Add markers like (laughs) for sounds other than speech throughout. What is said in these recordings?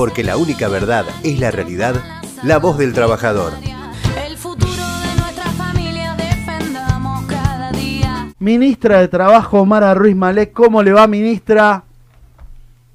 porque la única verdad es la realidad, la voz del trabajador. El futuro de nuestra familia defendamos cada día. Ministra de Trabajo, Mara Ruiz Malek, ¿cómo le va, ministra?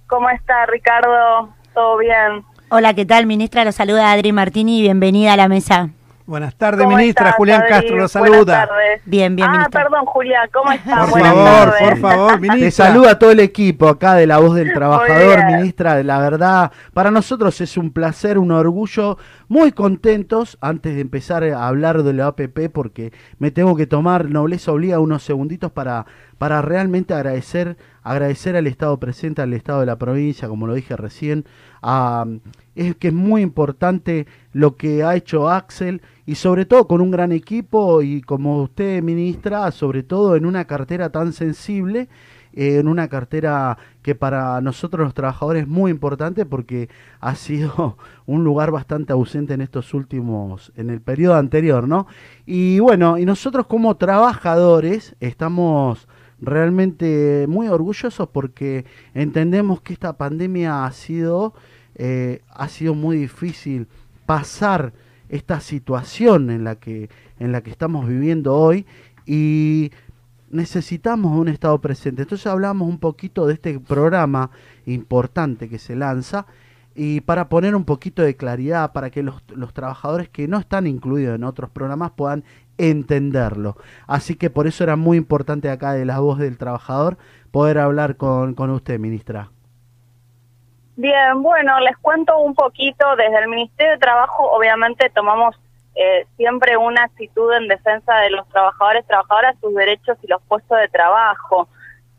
¿Cómo está Ricardo? ¿Todo bien? Hola, ¿qué tal, ministra? Lo saluda Adri Martini y bienvenida a la mesa. Buenas tardes, ¿Cómo ministra. estás, Julián? Castro lo Buenas saluda. tardes. Bien, bien, Ah, ministra. perdón, Julián, ¿cómo estás? Por Buenas favor, tardes. por favor, (laughs) ministra. Te saluda todo el equipo acá de La Voz del Trabajador, ministra. La verdad, para nosotros es un placer, un orgullo, muy contentos antes de empezar a hablar de la APP porque me tengo que tomar, nobleza obliga, unos segunditos para, para realmente agradecer, agradecer al Estado presente, al Estado de la provincia, como lo dije recién, a- es que es muy importante lo que ha hecho Axel y sobre todo con un gran equipo y como usted ministra, sobre todo en una cartera tan sensible, eh, en una cartera que para nosotros los trabajadores es muy importante porque ha sido (laughs) un lugar bastante ausente en estos últimos, en el periodo anterior, ¿no? Y bueno, y nosotros como trabajadores estamos realmente muy orgullosos porque entendemos que esta pandemia ha sido, eh, ha sido muy difícil pasar esta situación en la que en la que estamos viviendo hoy y necesitamos un estado presente. Entonces hablamos un poquito de este programa importante que se lanza y para poner un poquito de claridad para que los, los trabajadores que no están incluidos en otros programas puedan entenderlo. Así que por eso era muy importante acá de la voz del trabajador poder hablar con, con usted, ministra. Bien, bueno, les cuento un poquito. Desde el Ministerio de Trabajo, obviamente, tomamos eh, siempre una actitud en defensa de los trabajadores, trabajadoras, sus derechos y los puestos de trabajo.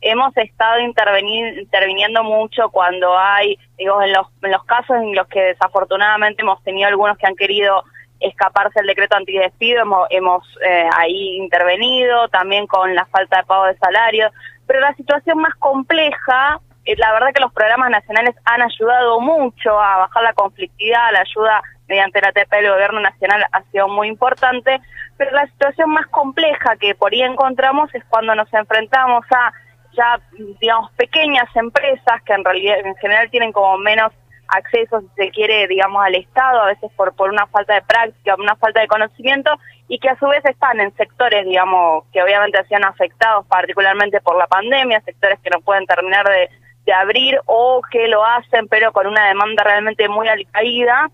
Hemos estado interviniendo mucho cuando hay, digo, en los, en los casos en los que desafortunadamente hemos tenido algunos que han querido escaparse del decreto antidespido, hemos, hemos eh, ahí intervenido, también con la falta de pago de salario, pero la situación más compleja la verdad que los programas nacionales han ayudado mucho a bajar la conflictividad, la ayuda mediante la ATP del gobierno nacional ha sido muy importante, pero la situación más compleja que por ahí encontramos es cuando nos enfrentamos a ya, digamos, pequeñas empresas que en realidad, en general tienen como menos acceso, si se quiere, digamos, al Estado, a veces por, por una falta de práctica, una falta de conocimiento, y que a su vez están en sectores, digamos, que obviamente han sido afectados particularmente por la pandemia, sectores que no pueden terminar de, de abrir o que lo hacen pero con una demanda realmente muy alicaída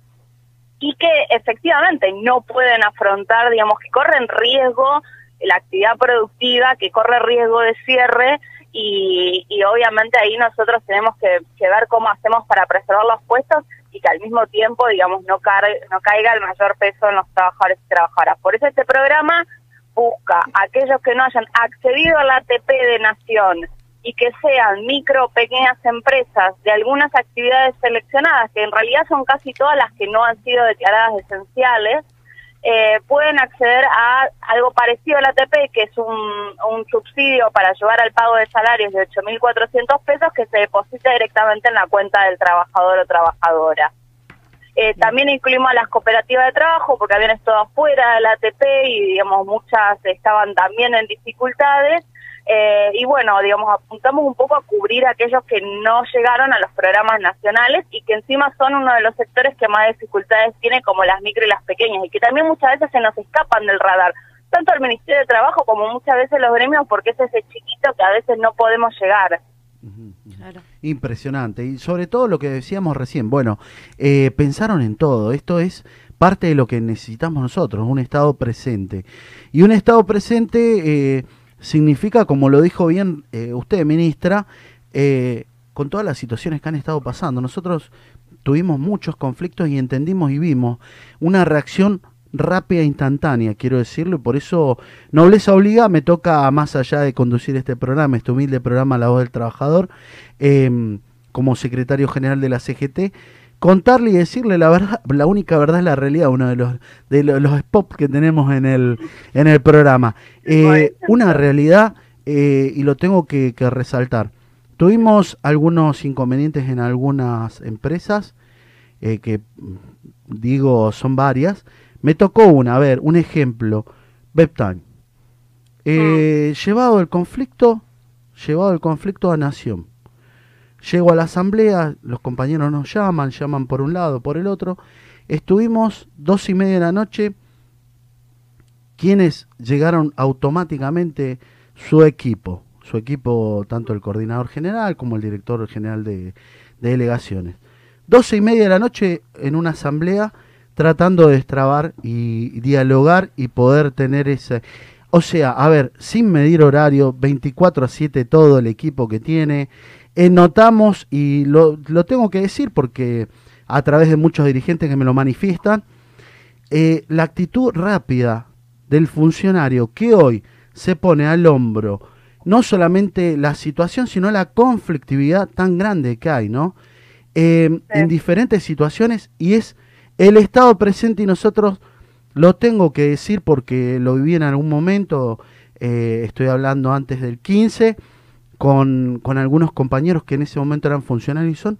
y que efectivamente no pueden afrontar, digamos, que corren riesgo la actividad productiva, que corre riesgo de cierre y, y obviamente ahí nosotros tenemos que, que ver cómo hacemos para preservar los puestos y que al mismo tiempo, digamos, no, car- no caiga el mayor peso en los trabajadores y trabajadoras. Por eso este programa busca a aquellos que no hayan accedido a la ATP de Nación y que sean micro, pequeñas empresas de algunas actividades seleccionadas, que en realidad son casi todas las que no han sido declaradas esenciales, eh, pueden acceder a algo parecido al ATP, que es un, un subsidio para ayudar al pago de salarios de 8.400 pesos que se deposita directamente en la cuenta del trabajador o trabajadora. Eh, también incluimos a las cooperativas de trabajo porque habían estado afuera del ATP y digamos muchas estaban también en dificultades eh, y bueno, digamos, apuntamos un poco a cubrir a aquellos que no llegaron a los programas nacionales y que encima son uno de los sectores que más dificultades tiene, como las micro y las pequeñas, y que también muchas veces se nos escapan del radar, tanto el Ministerio de Trabajo como muchas veces los gremios, porque es ese chiquito que a veces no podemos llegar. Impresionante. Y sobre todo lo que decíamos recién, bueno, eh, pensaron en todo. Esto es parte de lo que necesitamos nosotros, un Estado presente. Y un Estado presente eh, significa, como lo dijo bien eh, usted, ministra, eh, con todas las situaciones que han estado pasando. Nosotros tuvimos muchos conflictos y entendimos y vimos una reacción rápida e instantánea, quiero decirlo, y por eso Nobleza Obliga me toca, más allá de conducir este programa, este humilde programa La Voz del Trabajador, eh, como secretario general de la CGT, contarle y decirle la verdad, la única verdad es la realidad, uno de los de lo- los spots que tenemos en el en el programa. Eh, una realidad eh, y lo tengo que, que resaltar. Tuvimos algunos inconvenientes en algunas empresas eh, que digo son varias. Me tocó una, a ver, un ejemplo, Webtime. Eh, Llevado el conflicto, llevado el conflicto a Nación. Llego a la asamblea, los compañeros nos llaman, llaman por un lado, por el otro. Estuvimos dos y media de la noche, quienes llegaron automáticamente su equipo, su equipo, tanto el coordinador general como el director general de, de delegaciones. Doce y media de la noche en una asamblea tratando de destrabar y dialogar y poder tener ese... O sea, a ver, sin medir horario, 24 a 7 todo el equipo que tiene. Eh, notamos, y lo, lo tengo que decir porque a través de muchos dirigentes que me lo manifiestan, eh, la actitud rápida del funcionario que hoy se pone al hombro no solamente la situación, sino la conflictividad tan grande que hay, ¿no? Eh, En diferentes situaciones y es el Estado presente y nosotros lo tengo que decir porque lo viví en algún momento, eh, estoy hablando antes del 15, con, con, algunos compañeros que en ese momento eran funcionarios y son,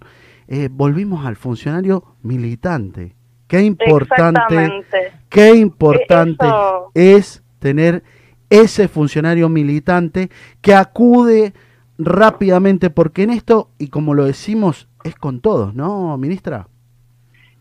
eh, volvimos al funcionario militante. Qué importante, qué importante Eso. es tener ese funcionario militante que acude rápidamente, porque en esto, y como lo decimos, es con todos, ¿no, ministra?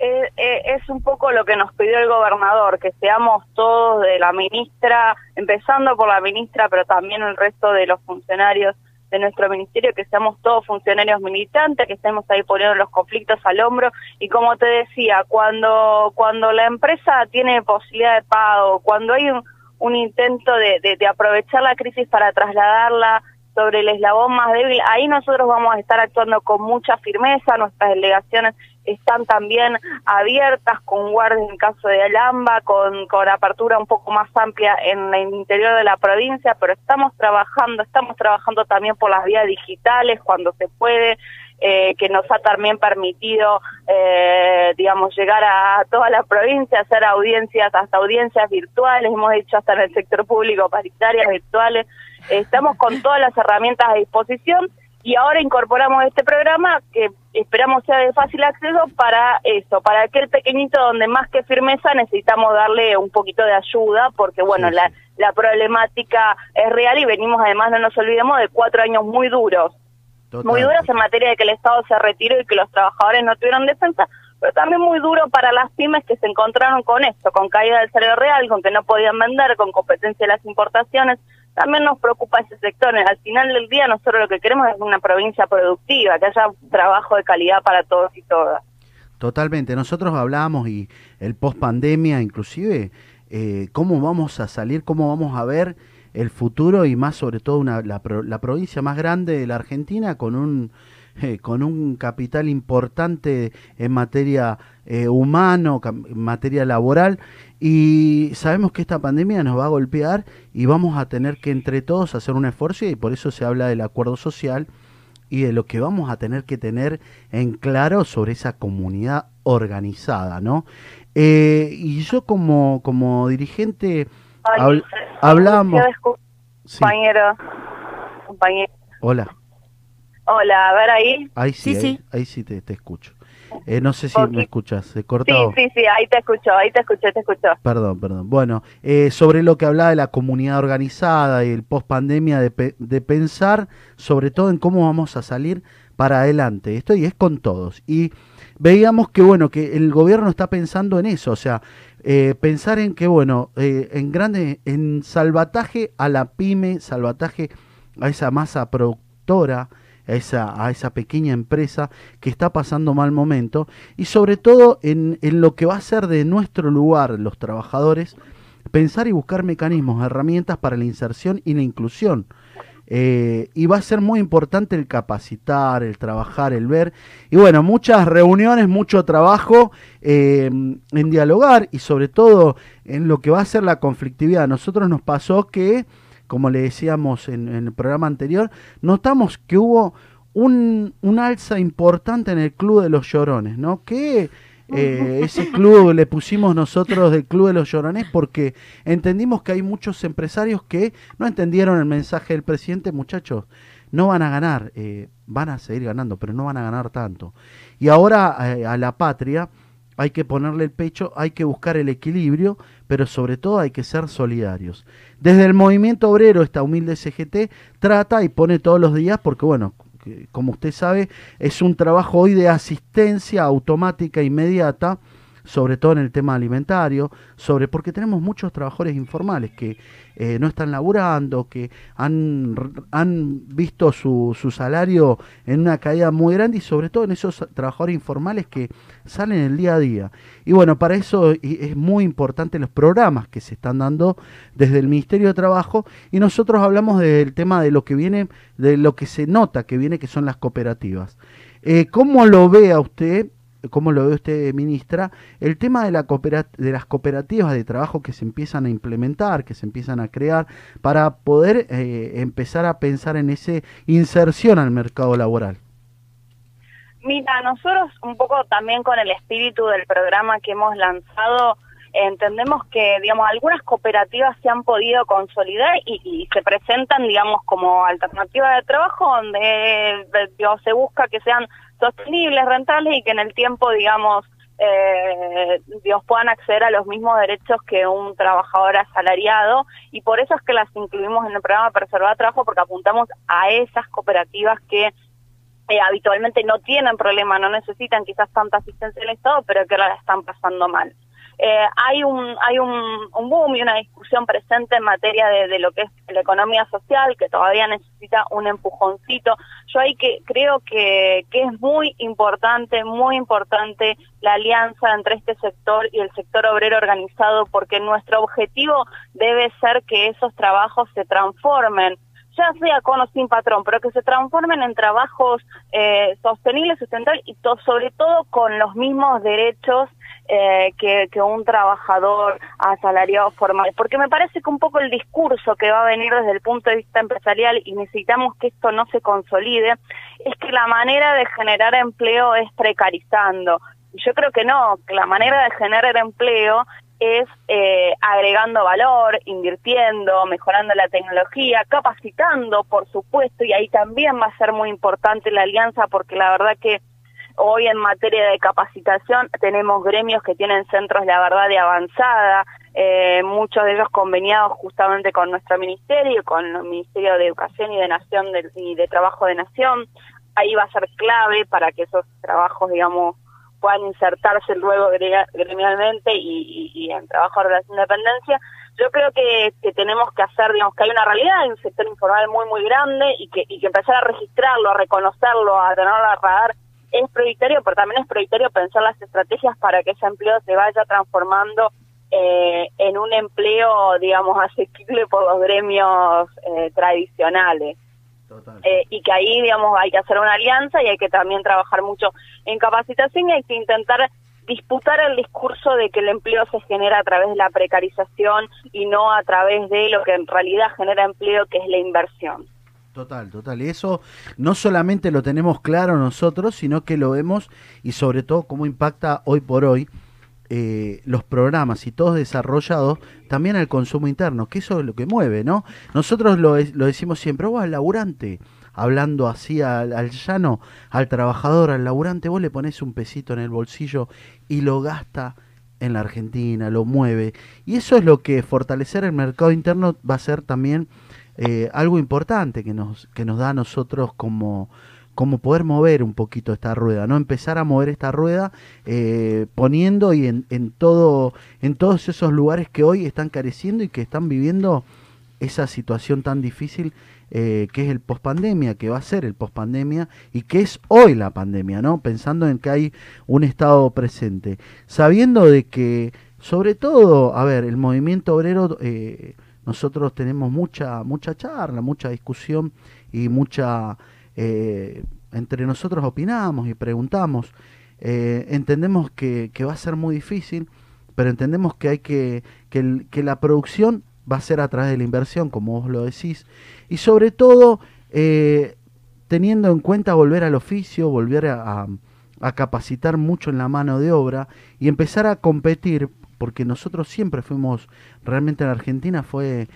Eh, eh, es un poco lo que nos pidió el gobernador, que seamos todos de la ministra, empezando por la ministra, pero también el resto de los funcionarios de nuestro ministerio, que seamos todos funcionarios militantes, que estemos ahí poniendo los conflictos al hombro. Y como te decía, cuando, cuando la empresa tiene posibilidad de pago, cuando hay un, intento de, de, de aprovechar la crisis para trasladarla sobre el eslabón más débil, ahí nosotros vamos a estar actuando con mucha firmeza, nuestras delegaciones están también abiertas con guardias en caso de Alamba, con, con apertura un poco más amplia en el interior de la provincia, pero estamos trabajando, estamos trabajando también por las vías digitales cuando se puede, eh, que nos ha también permitido, eh, digamos, llegar a toda la provincia, hacer audiencias, hasta audiencias virtuales, hemos hecho hasta en el sector público paritarias virtuales, estamos con todas las herramientas a disposición y ahora incorporamos este programa que esperamos sea de fácil acceso para eso, para aquel pequeñito donde más que firmeza necesitamos darle un poquito de ayuda, porque bueno, sí, sí. La, la problemática es real y venimos además, no nos olvidemos, de cuatro años muy duros, Total. muy duros en materia de que el Estado se retiró y que los trabajadores no tuvieron defensa, pero también muy duro para las pymes que se encontraron con esto, con caída del salario real, con que no podían vender, con competencia de las importaciones, también nos preocupa ese sector. Al final del día nosotros lo que queremos es una provincia productiva, que haya trabajo de calidad para todos y todas. Totalmente. Nosotros hablábamos y el post pandemia inclusive, eh, cómo vamos a salir, cómo vamos a ver el futuro y más sobre todo una, la, la provincia más grande de la Argentina con un eh, con un capital importante en materia eh, humano, en materia laboral, y sabemos que esta pandemia nos va a golpear y vamos a tener que entre todos hacer un esfuerzo y por eso se habla del acuerdo social y de lo que vamos a tener que tener en claro sobre esa comunidad organizada, ¿no? Eh, y yo como, como dirigente hablamos... Compañero. Hola. Hola, a ver ahí. Ahí sí, sí, ahí, sí. ahí sí te, te escucho. Eh, no sé si me escuchas, se cortó. Sí, sí, sí, ahí te escucho, ahí te escuché, te escucho. Perdón, perdón. Bueno, eh, sobre lo que hablaba de la comunidad organizada y el post pandemia, de, de, pensar sobre todo en cómo vamos a salir para adelante. Esto y es con todos. Y veíamos que, bueno, que el gobierno está pensando en eso, o sea, eh, pensar en que, bueno, eh, en grande, en salvataje a la pyme, salvataje a esa masa productora, a esa, a esa pequeña empresa que está pasando mal momento y sobre todo en, en lo que va a ser de nuestro lugar los trabajadores, pensar y buscar mecanismos, herramientas para la inserción y la inclusión. Eh, y va a ser muy importante el capacitar, el trabajar, el ver. Y bueno, muchas reuniones, mucho trabajo eh, en dialogar y sobre todo en lo que va a ser la conflictividad. A nosotros nos pasó que como le decíamos en, en, el programa anterior, notamos que hubo un, un, alza importante en el Club de los Llorones, ¿no? Que eh, ese club le pusimos nosotros del Club de los Llorones porque entendimos que hay muchos empresarios que no entendieron el mensaje del presidente, muchachos, no van a ganar, eh, van a seguir ganando, pero no van a ganar tanto. Y ahora eh, a la patria hay que ponerle el pecho, hay que buscar el equilibrio, pero sobre todo hay que ser solidarios. Desde el movimiento obrero, esta humilde CGT trata y pone todos los días, porque bueno, como usted sabe, es un trabajo hoy de asistencia automática inmediata sobre todo en el tema alimentario, sobre porque tenemos muchos trabajadores informales que eh, no están laburando, que han, han visto su, su salario en una caída muy grande y sobre todo en esos trabajadores informales que salen el día a día. Y bueno, para eso es muy importante los programas que se están dando desde el Ministerio de Trabajo y nosotros hablamos del tema de lo que viene, de lo que se nota que viene, que son las cooperativas. Eh, ¿Cómo lo ve a usted cómo lo ve usted, ministra, el tema de, la de las cooperativas de trabajo que se empiezan a implementar, que se empiezan a crear, para poder eh, empezar a pensar en esa inserción al mercado laboral. Mira, nosotros un poco también con el espíritu del programa que hemos lanzado, entendemos que, digamos, algunas cooperativas se han podido consolidar y, se presentan, digamos, como alternativa de trabajo donde eh, se busca que sean sostenibles, rentables y que en el tiempo, digamos, eh, puedan acceder a los mismos derechos que un trabajador asalariado y por eso es que las incluimos en el programa Preservar Trabajo porque apuntamos a esas cooperativas que eh, habitualmente no tienen problema, no necesitan quizás tanta asistencia del Estado, pero que ahora la están pasando mal. Eh, hay un hay un, boom y una discusión presente en materia de, de lo que es la economía social que todavía necesita un empujoncito. Yo ahí que creo que, que es muy importante, muy importante la alianza entre este sector y el sector obrero organizado porque nuestro objetivo debe ser que esos trabajos se transformen ya sea con o sin patrón, pero que se transformen en trabajos eh, sostenibles, sustentables y to- sobre todo con los mismos derechos eh, que, un trabajador asalariado formal. Porque me parece que un poco el discurso que va a venir desde el punto de vista empresarial y necesitamos que esto no se consolide, es que la manera de generar empleo es precarizando. Yo creo que no, que la manera de generar empleo es eh, agregando valor, invirtiendo, mejorando la tecnología, capacitando, por supuesto, y ahí también va a ser muy importante la alianza porque la verdad que hoy en materia de capacitación tenemos gremios que tienen centros, la verdad, de avanzada, eh, muchos de ellos conveniados justamente con nuestro ministerio, con el Ministerio de Educación y de Nación de- y de Trabajo de Nación. Ahí va a ser clave para que esos trabajos, digamos, puedan insertarse luego gremialmente y, en trabajo de relación de dependencia. Yo creo que, tenemos que hacer, digamos, que hay una realidad, hay un sector informal muy, muy grande y que, y que empezar a registrarlo, a reconocerlo, a tenerlo a radar es prioritario, pero también es prioritario pensar las estrategias para que ese empleo se vaya transformando eh, en un empleo, digamos, (laughs) asequible por los gremios eh, tradicionales. Eh, y que ahí, digamos, hay que hacer una alianza y hay que también trabajar mucho en capacitación y hay que intentar disputar el discurso de que el empleo se genera a través de la precarización y no a través de lo que en realidad genera empleo, que es la inversión. Total, total. Y eso no solamente lo tenemos claro nosotros, sino que lo vemos y sobre todo cómo impacta hoy por hoy eh, los programas y todos desarrollados también al consumo interno, que eso es lo que mueve, ¿no? Nosotros lo, decimos siempre, vos al laburante, hablando así al, al llano, al trabajador, al laburante, vos le pones un pesito en el bolsillo y lo gasta en la Argentina, lo mueve. Y eso es lo que fortalecer el mercado interno va a ser también eh, algo importante que nos, que nos da a nosotros como, como poder mover un poquito esta rueda, ¿no? Empezar a mover esta rueda eh, poniendo y en, en todo, en todos esos lugares que hoy están careciendo y que están viviendo esa situación tan difícil eh, que es el pospandemia, que va a ser el pospandemia y que es hoy la pandemia, ¿no? Pensando en que hay un estado presente, sabiendo de que, sobre todo, a ver, el movimiento obrero, eh, nosotros tenemos mucha, mucha charla, mucha discusión y mucha, eh, entre nosotros opinamos y preguntamos, eh, entendemos que, va a ser muy difícil, pero entendemos que hay que, que, la producción va a ser a través de la inversión, como vos lo decís, y sobre todo eh, teniendo en cuenta volver al oficio, volver a, capacitar mucho en la mano de obra y empezar a competir, porque nosotros siempre fuimos, realmente en Argentina fue,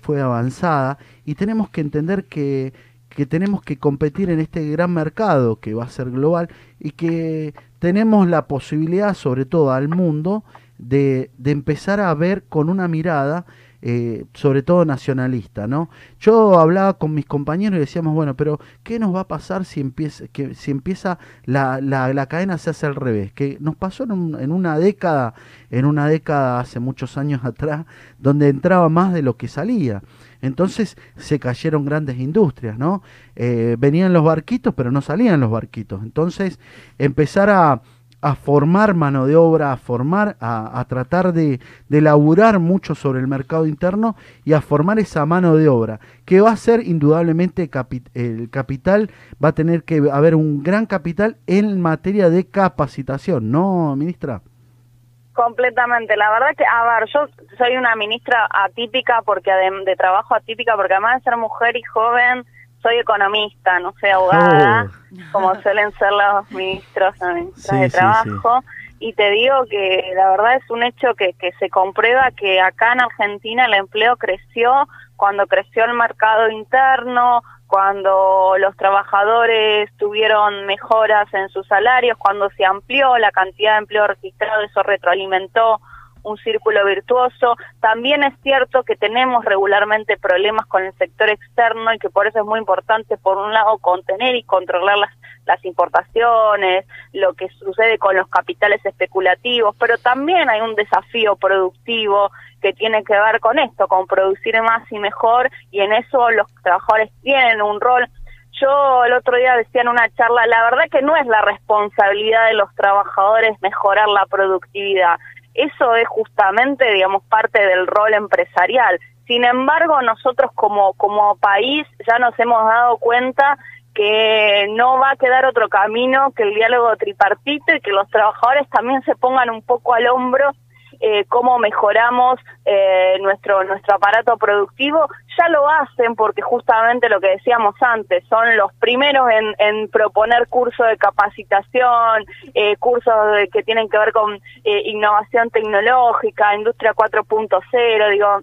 fue avanzada, y tenemos que entender que, que tenemos que competir en este gran mercado que va a ser global y que tenemos la posibilidad, sobre todo al mundo, de, de empezar a ver con una mirada eh, sobre todo nacionalista, ¿no? Yo hablaba con mis compañeros y decíamos, bueno, pero ¿qué nos va a pasar si empieza, que, si empieza la, la, la cadena se hace al revés? Que nos pasó en, un- en una década, en una década hace muchos años atrás, donde entraba más de lo que salía. Entonces se cayeron grandes industrias, ¿no? Eh, venían los barquitos, pero no salían los barquitos. Entonces empezar a, formar mano de obra, a formar, a, tratar de, laburar mucho sobre el mercado interno y a formar esa mano de obra, que va a ser indudablemente el capital, va a tener que haber un gran capital en materia de capacitación, ¿no, ministra? Completamente. La verdad que, a ver, yo soy una ministra atípica porque adem- de trabajo atípica porque además de ser mujer y joven, soy economista, no soy abogada, como suelen ser los ministros o ministras Sí, de sí, trabajo. Y te digo que la verdad es un hecho que, que se comprueba que acá en Argentina el empleo creció cuando creció el mercado interno, cuando los trabajadores tuvieron mejoras en sus salarios, cuando se amplió la cantidad de empleo registrado, eso retroalimentó un círculo virtuoso. También es cierto que tenemos regularmente problemas con el sector externo y que por eso es muy importante, por un lado, contener y controlar las, importaciones, lo que sucede con los capitales especulativos, pero también hay un desafío productivo que tiene que ver con esto, con producir más y mejor, y en eso los trabajadores tienen un rol. Yo el otro día decía en una charla, la verdad que no es la responsabilidad de los trabajadores mejorar la productividad, eso es justamente, digamos, parte del rol empresarial. Sin embargo, nosotros como, como país ya nos hemos dado cuenta que no va a quedar otro camino que el diálogo tripartito y que los trabajadores también se pongan un poco al hombro eh, cómo mejoramos eh, nuestro nuestro aparato productivo ya lo hacen porque justamente lo que decíamos antes son los primeros en, en proponer cursos de capacitación eh, cursos de- que tienen que ver con eh, innovación tecnológica industria 4.0 digo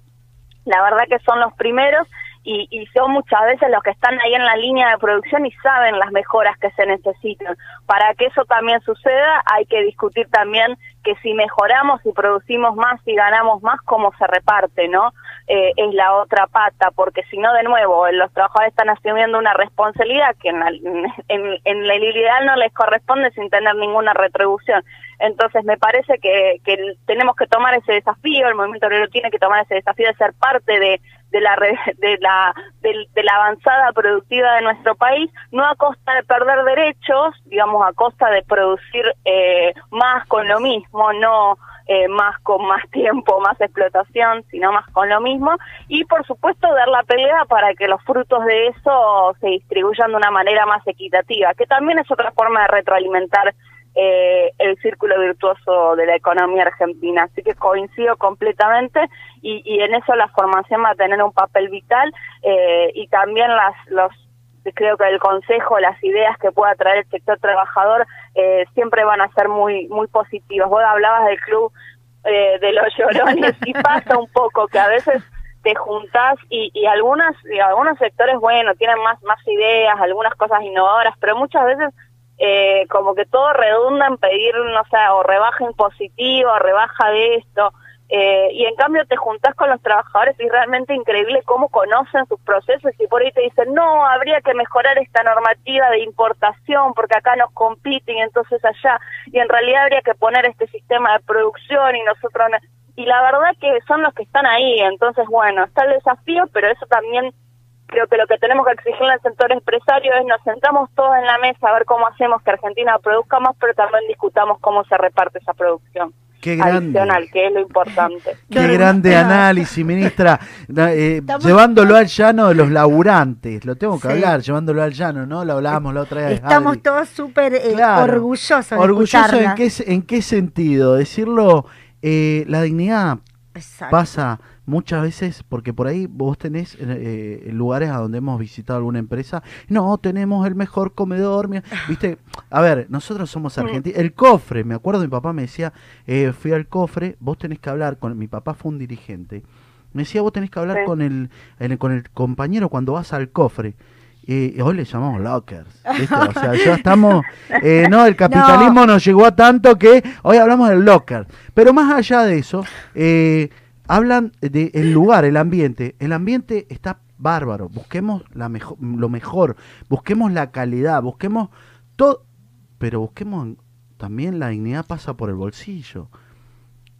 la verdad que son los primeros y, y son muchas veces los que están ahí en la línea de producción y saben las mejoras que se necesitan. Para que eso también suceda hay que discutir también que si mejoramos y producimos más y ganamos más, cómo se reparte, ¿no? Eh, es la otra pata, porque si no, de nuevo, los trabajadores están asumiendo una responsabilidad que en, la- en, en el ideal no les corresponde sin tener ninguna retribución. Entonces, me parece que, que tenemos que tomar ese desafío, el movimiento obrero tiene que tomar ese desafío de ser parte de, de la de la del- de, la avanzada productiva de nuestro país, no a costa de perder derechos, digamos a costa de producir eh, más con lo mismo, no eh, más con más (laughs) tiempo, más explotación, sino más con lo mismo y por supuesto dar la pelea para que los frutos de eso se distribuyan de una manera más equitativa, que también es otra forma de retroalimentar eh, el círculo virtuoso de la economía argentina. Así que coincido completamente y, y en eso la formación va a tener un papel vital eh, y también las los creo que el consejo, las ideas que pueda traer el sector trabajador eh, siempre van a ser muy muy positivas. Vos hablabas del club eh, de los llorones y (laughs) pasa un poco que a veces te juntás y, y algunas y algunos sectores bueno tienen más más ideas algunas cosas innovadoras pero muchas veces eh, como que todo redunda en pedir no sé o rebaja impositiva rebaja de esto eh, y en cambio te juntás con los trabajadores y es realmente increíble cómo conocen sus procesos y por ahí te dicen no habría que mejorar esta normativa de importación porque acá nos compiten y entonces allá y en realidad habría que poner este sistema de producción y nosotros no. Y la verdad que son los que están ahí, entonces bueno, está el desafío, pero eso también creo que lo que tenemos que exigirle al sector empresario es nos sentamos todos en la mesa a ver cómo hacemos que Argentina produzca más, pero también discutamos cómo se reparte esa producción Qué grande. adicional, que es lo importante. Qué grande análisis, ministra. Eh, llevándolo al llano de los laburantes. Lo tengo que Sí. hablar, llevándolo al llano, ¿no? Lo hablábamos la otra vez. Estamos Adri. todos súper eh, Claro. orgullosos de Orgulloso escucharla. en qué, en qué sentido. Decirlo, eh, la dignidad Exacto. pasa muchas veces porque por ahí vos tenés eh, eh, lugares a donde hemos visitado alguna empresa no tenemos el mejor comedor mi- viste a ver nosotros somos argentinos el cofre me acuerdo mi papá me decía eh, fui al cofre vos tenés que hablar con mi papá fue un dirigente me decía vos tenés que hablar Sí. con el, el- con el compañero cuando vas al cofre y hoy le llamamos lockers ¿viste? o sea ya estamos (laughs) eh, no el capitalismo nos llegó a tanto que hoy hablamos del locker pero más allá de eso eh, hablan de el lugar, el ambiente. El ambiente está bárbaro. Busquemos la mejo- lo mejor, busquemos la calidad, busquemos todo, pero busquemos también la dignidad pasa por el bolsillo.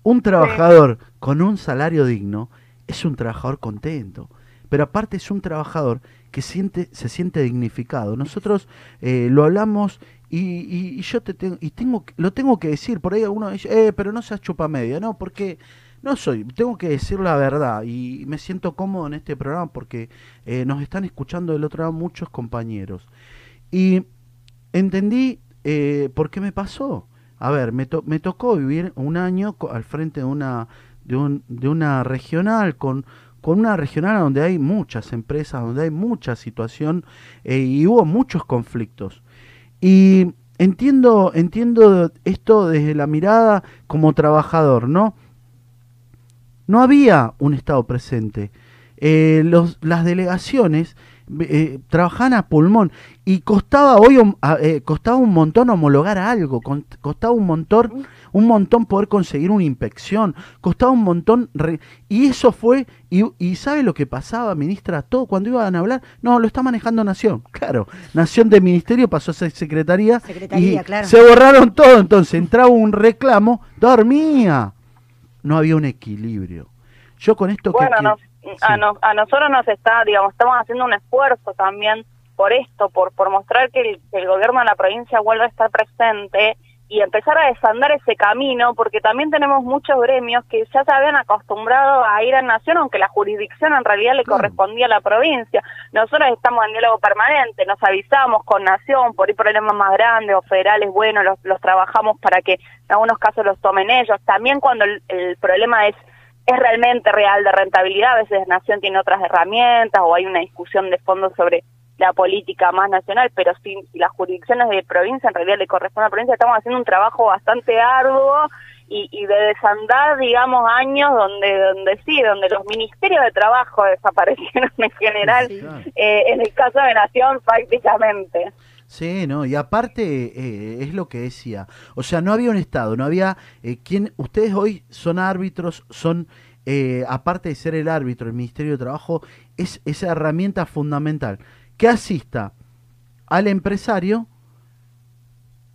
Un trabajador con un salario digno es un trabajador contento, pero aparte es un trabajador que siente, se siente dignificado. Nosotros eh, lo hablamos y, y- y yo te tengo, y tengo, que- lo tengo que decir. Por ahí uno dice, eh, pero no seas chupa media, no, porque no soy, tengo que decir la verdad y me siento cómodo en este programa porque eh, nos están escuchando del otro lado muchos compañeros. Y entendí eh, por qué me pasó. A ver, me, to- me tocó vivir un año al frente de una, de, un- de una regional, con, con una regional donde hay muchas empresas, donde hay mucha situación eh, y hubo muchos conflictos. Y entiendo, entiendo esto desde la mirada como trabajador, ¿no? No había un Estado presente. Eh, los, las delegaciones eh, trabajaban a pulmón y costaba hoy eh, costaba un montón homologar algo, con- costaba un montón un montón poder conseguir una inspección, costaba un montón re- y eso fue y, y sabe lo que pasaba, ministra, todo cuando iban a hablar, no, lo está manejando Nación, (laughs) claro, Nación de Ministerio pasó a ser secretaría, Secretaría, y claro. se borraron todo, entonces entraba un reclamo, dormía, no había un equilibrio. Yo con esto Bueno, que- nos- a, nos- a nosotros nos está, digamos, estamos haciendo un esfuerzo también por esto, por, por mostrar que el, que el gobierno de la provincia vuelva a estar presente y empezar a desandar ese camino, porque también tenemos muchos gremios que ya se habían acostumbrado a ir a Nación, aunque la jurisdicción en realidad le correspondía a la provincia. Nosotros estamos en diálogo permanente, nos avisamos con Nación por ahí problemas más grandes o federales, bueno, los, los trabajamos para que en algunos casos los tomen ellos. También cuando el- el problema es es realmente real de rentabilidad, a veces Nación tiene otras herramientas o hay una discusión de fondo sobre la política más nacional, pero si, si las jurisdicciones de provincia en realidad le corresponde a la provincia, estamos haciendo un trabajo bastante arduo y, y de desandar, digamos, años donde, donde sí, donde los ministerios de trabajo desaparecieron en general, Sí. Claro. eh, en el caso de Nación prácticamente. Sí, no, y aparte eh, es lo que decía, o sea, no había un Estado, no había eh, quien, ustedes hoy son árbitros, son, eh, aparte de ser el árbitro, el Ministerio de Trabajo, es esa herramienta fundamental, que asista al empresario,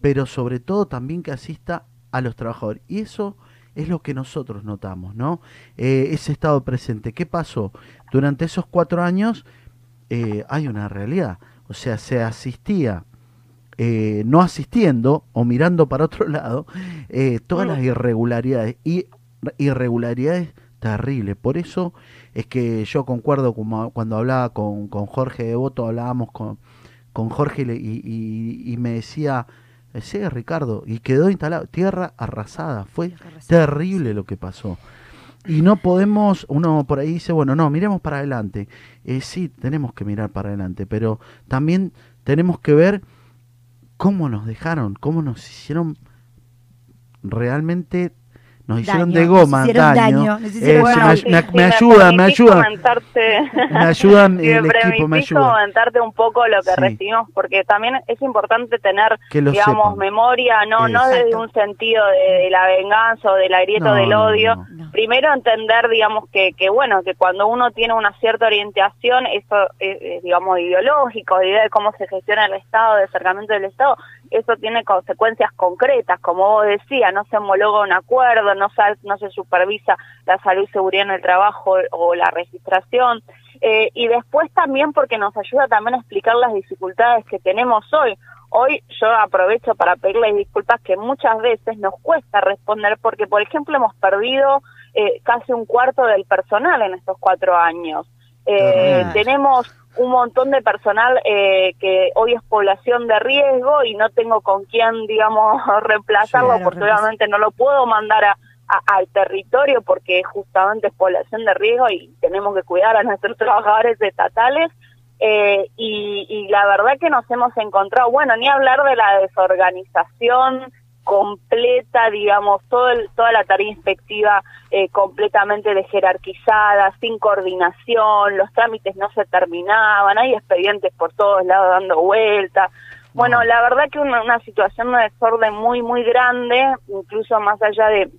pero sobre todo también que asista a los trabajadores. Y eso es lo que nosotros notamos, ¿no? Eh, ese estado presente. ¿Qué pasó? Durante esos cuatro años eh, hay una realidad. O sea, se asistía, eh, no asistiendo o mirando para otro (laughs) lado, todas las irregularidades. Y re- irregularidades terribles. Por eso es que yo concuerdo como cuando hablaba con, con Jorge Devoto, hablábamos con, con Jorge y, y- me decía, "Eh, sí, Ricardo, y quedó instalado, tierra arrasada, fue arrasada, terrible lo que pasó. Y no podemos, uno por ahí dice, bueno, no, miremos para adelante. Eh, sí, tenemos que mirar para adelante, pero también tenemos que ver cómo nos dejaron, cómo nos hicieron realmente, nos hicieron Daño, de nos goma, hicieron daño. daño, nos hicieron Eh, me, sí, me- sí, me ayudan, me ayudan, comentarte- (laughs) me ayudan Si (laughs) el me equipo, me ayudan. comentarte un poco lo que Sí. recibimos, porque también es importante tener, Que lo digamos, sepan. memoria, no no desde un sentido de, de la venganza o de la grieta No, del odio. no. No. Primero entender, digamos, que, que bueno, que cuando uno tiene una cierta orientación, eso es, es, digamos, ideológico, de idea de cómo se gestiona el Estado, de acercamiento del Estado, eso tiene consecuencias concretas, como vos decías, no se homologa un acuerdo, no se, no se supervisa la salud y seguridad en el trabajo o la registración, eh, y después también porque nos ayuda también a explicar las dificultades que tenemos hoy. Hoy yo aprovecho para pedirles disculpas que muchas veces nos cuesta responder porque, por ejemplo, hemos perdido eh, casi un cuarto del personal en estos cuatro años. Eh, tenemos un montón de personal eh, que hoy es población de riesgo y no tengo con quién, digamos, (laughs) reemplazarlo, Claro, porque obviamente no lo puedo mandar a, a- al territorio porque justamente es población de riesgo y tenemos que cuidar a nuestros (laughs) trabajadores estatales. Eh, y, y la verdad que nos hemos encontrado, bueno, ni hablar de la desorganización completa, digamos, todo el- toda la tarea inspectiva eh, completamente desjerarquizada, sin coordinación, los trámites no se terminaban, hay expedientes por todos lados dando vueltas. Bueno, No. la verdad que una, una situación de desorden muy, muy grande, incluso más allá de,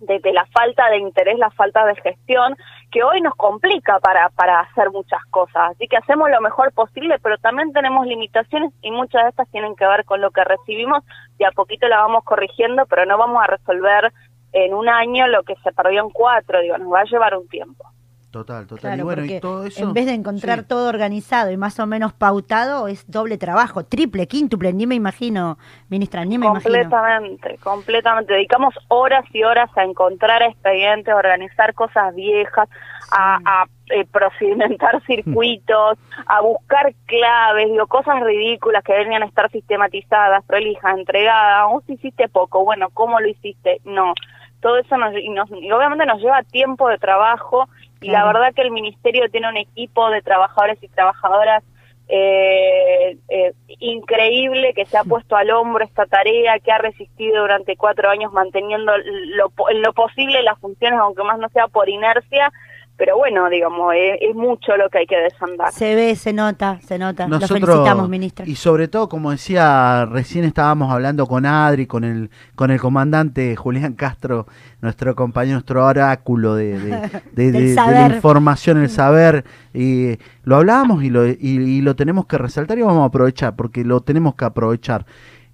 de, la falta de interés, la falta de gestión, que hoy nos complica para, para hacer muchas cosas. Así que hacemos lo mejor posible, pero también tenemos limitaciones y muchas de estas tienen que ver con lo que recibimos y a poquito la vamos corrigiendo, pero no vamos a resolver en un año lo que se perdió en cuatro, digo, nos va a llevar un tiempo. Total, total. Claro, y bueno, y todo eso. en vez de encontrar sí. todo organizado y más o menos pautado, es doble trabajo, triple, quíntuple, ni me imagino, ministra, ni me imagino. Completamente, completamente. Dedicamos horas y horas a encontrar expedientes, a organizar cosas viejas, a, a, eh, procedimentar (laughs) circuitos, a buscar claves, digo, cosas ridículas que deberían estar sistematizadas, prolijas, entregadas. Vos hiciste poco, bueno, ¿cómo lo hiciste? No. Todo eso nos, y, nos, y obviamente nos lleva tiempo de trabajo y la verdad que el ministerio tiene un equipo de trabajadores y trabajadoras eh, eh, increíble que se ha puesto al hombro esta tarea, que ha resistido durante cuatro años manteniendo lo, en lo posible las funciones, aunque más no sea por inercia, pero bueno, digamos, es, es mucho lo que hay que desandar. Se ve, se nota, se nota. Lo felicitamos, ministra. y sobre todo, como decía, recién estábamos hablando con Adri, con el, con el comandante Julián Castro, nuestro compañero, nuestro oráculo de, de, (laughs) de- Del de- de la información, el saber, y lo hablábamos y lo, y, y lo tenemos que resaltar y vamos a aprovechar, porque lo tenemos que aprovechar.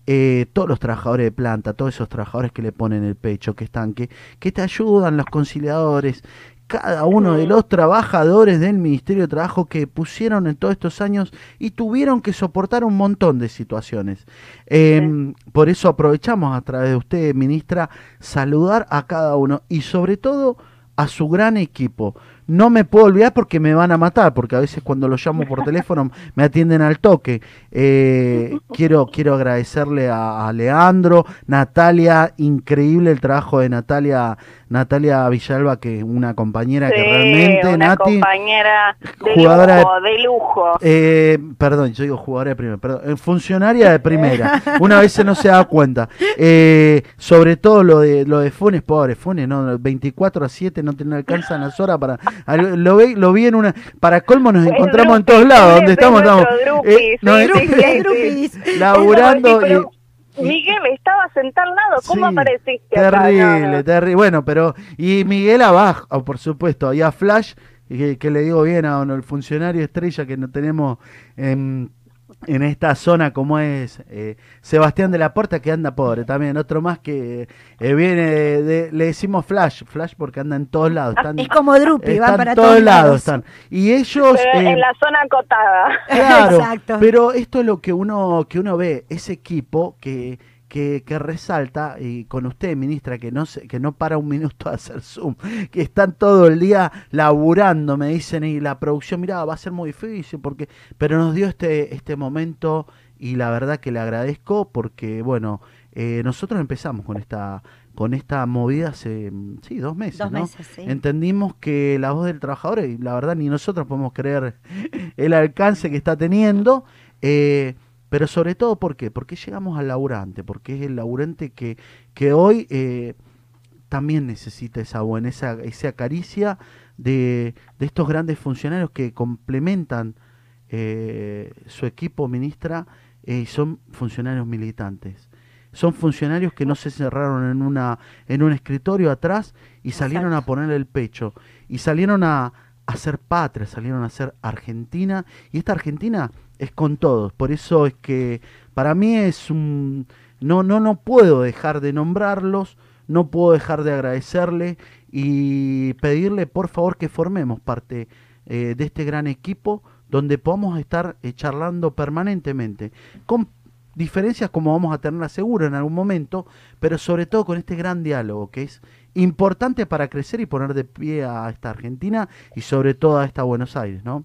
Eh, todos los trabajadores de planta, todos esos trabajadores que le ponen el pecho, que están, que, que te ayudan, los conciliadores, cada uno de los trabajadores del Ministerio de Trabajo que pusieron en todos estos años y tuvieron que soportar un montón de situaciones. Eh, Por eso aprovechamos a través de usted, ministra, saludar a cada uno y sobre todo a su gran equipo. No me puedo olvidar porque me van a matar, porque a veces cuando lo llamo por teléfono me atienden al toque. Eh, quiero, quiero agradecerle a, a Leandro, Natalia, increíble el trabajo de Natalia, Natalia Villalba, que es una compañera que realmente, una Nati, compañera de jugadora lujo, de lujo. eh, perdón, yo digo jugadora de primera, perdón, eh, funcionaria de primera. Una vez no se da cuenta. Eh, sobre todo lo de lo de Funes, pobre Funes, no, 24 a 7 no te alcanzan las horas para lo vi, lo vi en una para colmo nos encontramos en todos lados, donde de estamos estamos eh, no, sí, es- sí, sí, laburando pero, Miguel, estaba sentado al lado, ¿cómo apareciste acá? Terrible, No, no. terrible. Bueno, pero. Y Miguel abajo, oh, por supuesto. Y a Flash, que, que le digo bien a el funcionario estrella que no tenemos en, en esta zona, como es eh, Sebastián de la Puerta, que anda pobre también. Otro más que eh, viene de, de- Le decimos Flash, Flash porque anda en todos lados. Están, Es como Drupi, están va para todos todos lados. lados. Están. Y ellos. Pero eh, en la zona acotada. Claro, (laughs) Exacto. pero esto es lo que uno que uno ve, ese equipo que, que, que resalta, y con usted, ministra, que no se, que no para un minuto a hacer Zoom, que están todo el día laburando, me dicen, y la producción, mira, va a ser muy difícil, porque, pero nos dio este, este momento, y la verdad que le agradezco, porque, bueno, eh, nosotros empezamos con esta con esta movida hace, sí, dos meses, Dos ¿no? meses, sí. Entendimos que la voz del trabajador, y la verdad ni nosotros podemos creer (laughs) el alcance que está teniendo, eh, pero sobre todo, ¿por qué? Porque llegamos al laburante, porque es el laburante que, que hoy eh, también necesita esa buena, esa, esa caricia de, de estos grandes funcionarios que complementan eh, su equipo, ministra, eh, y son funcionarios militantes. Son funcionarios que no se cerraron en una en un escritorio atrás y salieron a poner el pecho y salieron a, a ser patria, salieron a ser Argentina y esta Argentina es con todos. Por eso es que para mí es un no no no puedo dejar de nombrarlos, no puedo dejar de agradecerle y pedirle por favor que formemos parte eh, de este gran equipo donde podamos estar eh, charlando permanentemente con diferencias como vamos a tenerla seguro en algún momento, pero sobre todo con este gran diálogo que es importante para crecer y poner de pie a esta Argentina y sobre todo a esta Buenos Aires, ¿no?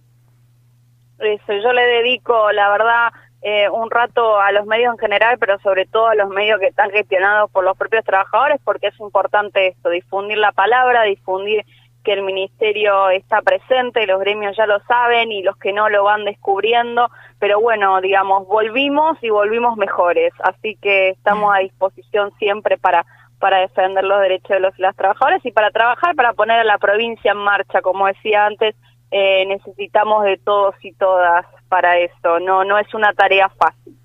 Eso, yo le dedico, la verdad, eh, un rato a los medios en general, pero sobre todo a los medios que están gestionados por los propios trabajadores, porque es importante esto, difundir la palabra, difundir que el ministerio está presente, los gremios ya lo saben y los que no lo van descubriendo, pero bueno, digamos, volvimos y volvimos mejores, así que estamos a disposición siempre para para defender los derechos de los y las trabajadoras y para trabajar para poner a la provincia en marcha, como decía antes, eh, necesitamos de todos y todas para esto, no no es una tarea fácil.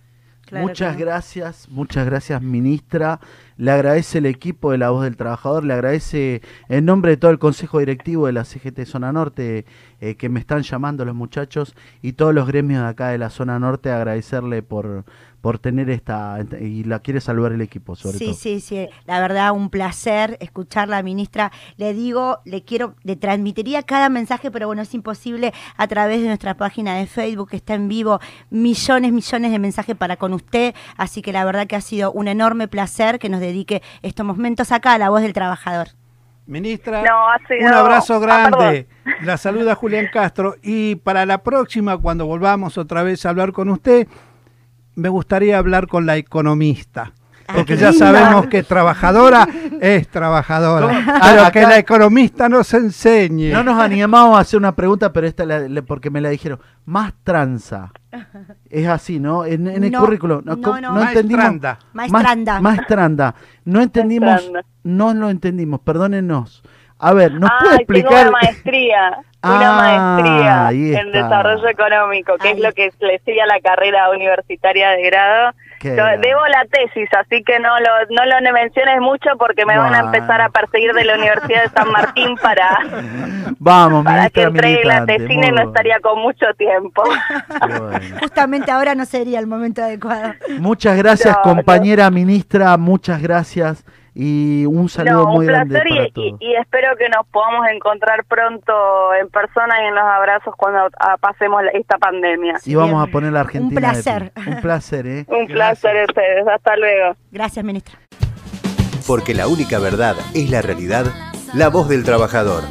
Claro muchas gracias, muchas gracias ministra. Le agradece el equipo de La Voz del Trabajador, le agradece en nombre de todo el Consejo Directivo de la CGT Zona Norte eh, que me están llamando los muchachos y todos los gremios de acá de la Zona Norte agradecerle por, por tener esta, y la quiere saludar el equipo sobre Sí, todo. sí, sí. La verdad, un placer escucharla, ministra. Le digo, le quiero, le transmitiría cada mensaje, pero bueno, es imposible a través de nuestra página de Facebook, que está en vivo, millones, millones de mensajes para con usted. Así que la verdad que ha sido un enorme placer que nos dedique estos momentos acá a la voz del trabajador. Ministra, No, ha sido- un abrazo Ah, grande. (laughs) la saluda Julián Castro. Y para la próxima, cuando volvamos otra vez a hablar con usted, me gustaría hablar con la economista. Ah, Porque ya sabemos que trabajadora es trabajadora. ¿Cómo? Pero Acá- que la economista nos enseñe. No nos animamos a hacer una pregunta, pero esta la- la- porque me la dijeron. Más tranza. Es así, ¿no? En, en el No, currículo. no, ¿cómo- no. entendimos. Maestranda. Maestranda. Ma- Maestranda. No entendimos. Maestranda. No lo entendimos, perdónenos. A ver, ¿nos Ay, puede tengo explicar? una maestría, Ah, una maestría ahí en desarrollo económico, que Ahí. es lo que le sigue a la carrera universitaria de grado. Yo debo la tesis, así que no lo, no lo menciones mucho porque me van a empezar a perseguir de la Universidad de San Martín para, (laughs) Vamos, para que entregue la tesina y no estaría con mucho tiempo. Bueno. (laughs) Justamente ahora no sería el momento adecuado. Muchas gracias, No, no. compañera ministra. Muchas gracias. Y un saludo no, muy un grande para y, todos. y- y espero que nos podamos encontrar pronto en persona y en los abrazos cuando ah, pasemos la- esta pandemia. Y vamos Bien. a poner la Argentina. Un placer. Un placer, ¿eh? Un placer ustedes, hasta luego. Gracias, ministra. Porque la única verdad es la realidad, la voz del trabajador.